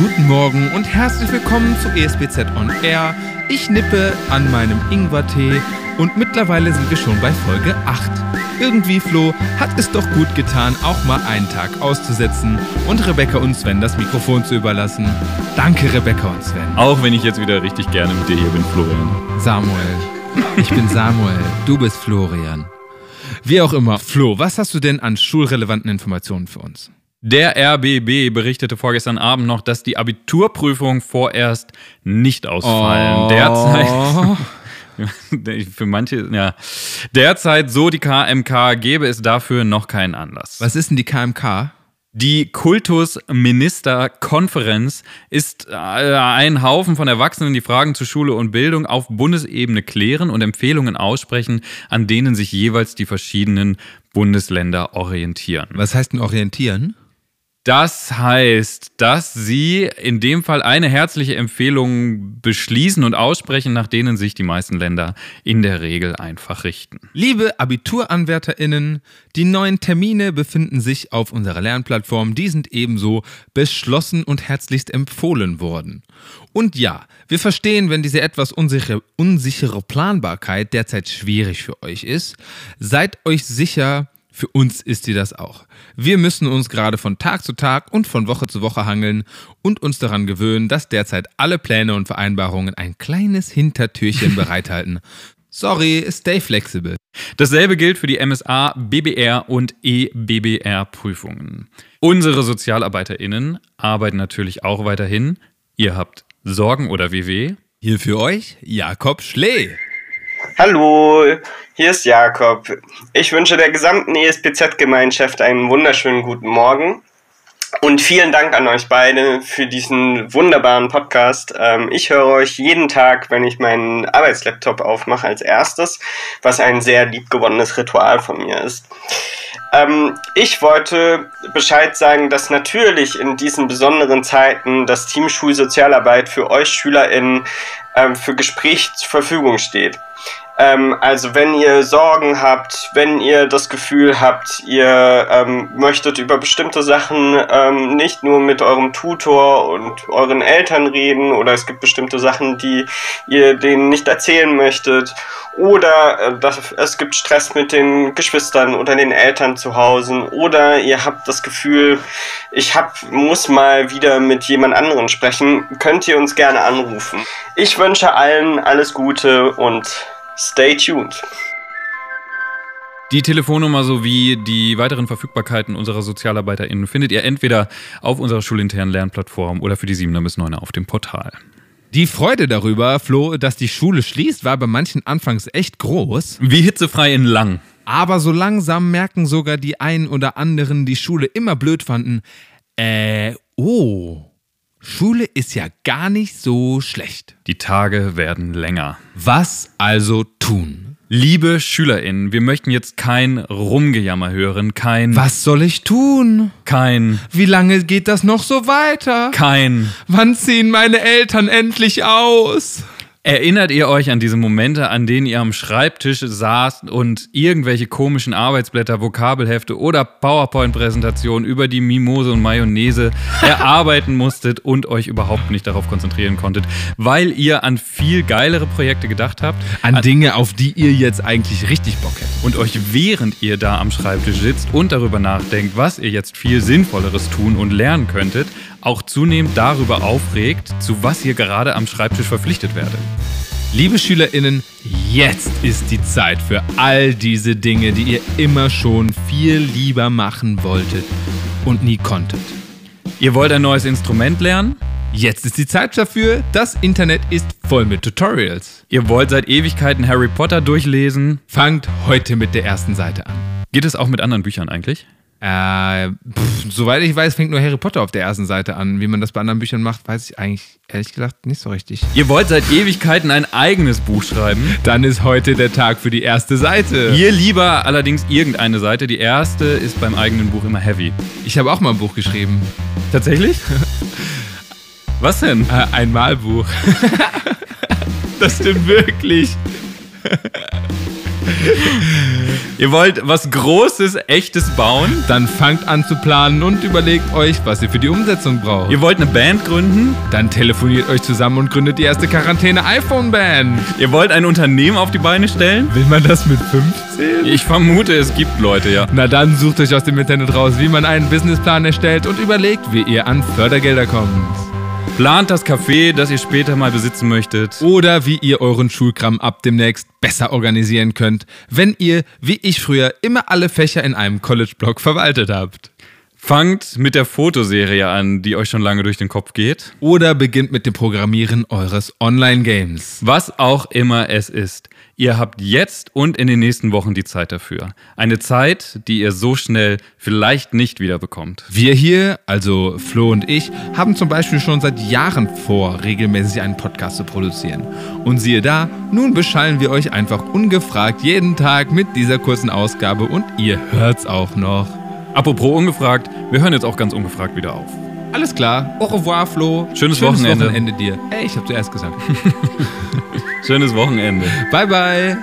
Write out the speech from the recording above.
guten Morgen und herzlich willkommen zu ESBZ On Air. Ich nippe an meinem Ingwertee und mittlerweile sind wir schon bei Folge 8. Irgendwie, Flo, hat es doch gut getan, auch mal einen Tag auszusetzen und Rebecca und Sven das Mikrofon zu überlassen. Danke, Rebecca und Sven. Auch wenn ich jetzt wieder richtig gerne mit dir hier bin, Florian. Samuel. Ich bin Samuel. Du bist Florian. Wie auch immer. Flo, was hast du denn an schulrelevanten Informationen für uns? Der RBB berichtete vorgestern Abend noch, dass die Abiturprüfungen vorerst nicht ausfallen. Oh. Derzeit. Für manche, ja. Derzeit, so die KMK, gäbe es dafür noch keinen Anlass. Was ist denn die KMK? Die Kultusministerkonferenz ist äh, ein Haufen von Erwachsenen, die Fragen zu Schule und Bildung auf Bundesebene klären und Empfehlungen aussprechen, an denen sich jeweils die verschiedenen Bundesländer orientieren. Was heißt denn orientieren? Das heißt, dass Sie in dem Fall eine herzliche Empfehlung beschließen und aussprechen, nach denen sich die meisten Länder in der Regel einfach richten. Liebe AbituranwärterInnen, die neuen Termine befinden sich auf unserer Lernplattform. Die sind ebenso beschlossen und herzlichst empfohlen worden. Und ja, wir verstehen, wenn diese etwas unsichere, unsichere Planbarkeit derzeit schwierig für euch ist. Seid euch sicher, für uns ist sie das auch. Wir müssen uns gerade von Tag zu Tag und von Woche zu Woche hangeln und uns daran gewöhnen, dass derzeit alle Pläne und Vereinbarungen ein kleines Hintertürchen bereithalten. Sorry, stay flexible. Dasselbe gilt für die MSA, BBR und EBBR-Prüfungen. Unsere SozialarbeiterInnen arbeiten natürlich auch weiterhin. Ihr habt Sorgen oder WW? Hier für euch Jakob Schlee. Hallo, hier ist Jakob. Ich wünsche der gesamten ESPZ-Gemeinschaft einen wunderschönen guten Morgen. Und vielen Dank an euch beide für diesen wunderbaren Podcast. Ähm, ich höre euch jeden Tag, wenn ich meinen Arbeitslaptop aufmache, als erstes, was ein sehr liebgewonnenes Ritual von mir ist. Ähm, ich wollte Bescheid sagen, dass natürlich in diesen besonderen Zeiten das Team Schulsozialarbeit für euch SchülerInnen ähm, für Gespräch zur Verfügung steht. Ähm, also wenn ihr Sorgen habt, wenn ihr das Gefühl habt, ihr ähm, möchtet über bestimmte Sachen ähm, nicht nur mit eurem Tutor und euren Eltern reden oder es gibt bestimmte Sachen, die ihr denen nicht erzählen möchtet oder äh, dass, es gibt Stress mit den Geschwistern oder den Eltern zu Hause oder ihr habt das Gefühl, ich hab, muss mal wieder mit jemand anderen sprechen, könnt ihr uns gerne anrufen. Ich wünsche allen alles Gute und Stay tuned. Die Telefonnummer sowie die weiteren Verfügbarkeiten unserer SozialarbeiterInnen findet ihr entweder auf unserer schulinternen Lernplattform oder für die 7er bis 9er auf dem Portal. Die Freude darüber, Flo, dass die Schule schließt, war bei manchen anfangs echt groß. Wie hitzefrei in Lang. Aber so langsam merken sogar die einen oder anderen, die Schule immer blöd fanden, äh, oh, Schule ist ja gar nicht so schlecht. Die Tage werden länger. Was also tun? Liebe SchülerInnen, wir möchten jetzt kein Rumgejammer hören, kein. Was soll ich tun? Kein. Wie lange geht das noch so weiter? Kein. Wann ziehen meine Eltern endlich aus? Erinnert ihr euch an diese Momente, an denen ihr am Schreibtisch saßt und irgendwelche komischen Arbeitsblätter, Vokabelhefte oder PowerPoint-Präsentationen über die Mimose und Mayonnaise erarbeiten musstet und euch überhaupt nicht darauf konzentrieren konntet, weil ihr an viel geilere Projekte gedacht habt? An, an Dinge, auf die ihr jetzt eigentlich richtig Bock hättet. Und euch während ihr da am Schreibtisch sitzt und darüber nachdenkt, was ihr jetzt viel Sinnvolleres tun und lernen könntet, auch zunehmend darüber aufregt, zu was ihr gerade am Schreibtisch verpflichtet werdet. Liebe SchülerInnen, jetzt ist die Zeit für all diese Dinge, die ihr immer schon viel lieber machen wolltet und nie konntet. Ihr wollt ein neues Instrument lernen? Jetzt ist die Zeit dafür. Das Internet ist voll mit Tutorials. Ihr wollt seit Ewigkeiten Harry Potter durchlesen? Fangt heute mit der ersten Seite an. Geht es auch mit anderen Büchern eigentlich? Äh, pff, soweit ich weiß, fängt nur Harry Potter auf der ersten Seite an. Wie man das bei anderen Büchern macht, weiß ich eigentlich ehrlich gesagt nicht so richtig. Ihr wollt seit Ewigkeiten ein eigenes Buch schreiben? Dann ist heute der Tag für die erste Seite. Hier lieber allerdings irgendeine Seite. Die erste ist beim eigenen Buch immer heavy. Ich habe auch mal ein Buch geschrieben. Tatsächlich? Was denn? Äh, ein Malbuch. das stimmt wirklich. Ihr wollt was Großes, Echtes bauen? Dann fangt an zu planen und überlegt euch, was ihr für die Umsetzung braucht. Ihr wollt eine Band gründen? Dann telefoniert euch zusammen und gründet die erste Quarantäne-iPhone-Band. Ihr wollt ein Unternehmen auf die Beine stellen? Will man das mit 15? Ich vermute, es gibt Leute, ja. Na dann sucht euch aus dem Internet raus, wie man einen Businessplan erstellt und überlegt, wie ihr an Fördergelder kommt. Plant das Café, das ihr später mal besitzen möchtet. Oder wie ihr euren Schulkram ab demnächst besser organisieren könnt, wenn ihr, wie ich früher, immer alle Fächer in einem College-Blog verwaltet habt. Fangt mit der Fotoserie an, die euch schon lange durch den Kopf geht. Oder beginnt mit dem Programmieren eures Online-Games. Was auch immer es ist. Ihr habt jetzt und in den nächsten Wochen die Zeit dafür. Eine Zeit, die ihr so schnell vielleicht nicht wieder bekommt. Wir hier, also Flo und ich, haben zum Beispiel schon seit Jahren vor, regelmäßig einen Podcast zu produzieren. Und siehe da, nun beschallen wir euch einfach ungefragt jeden Tag mit dieser kurzen Ausgabe und ihr hört's auch noch. Apropos ungefragt, wir hören jetzt auch ganz ungefragt wieder auf. Alles klar. Au revoir, Flo. Schönes Wochenende. Wochenende dir. Ey, ich hab zuerst gesagt. Schönes Wochenende. bye, bye.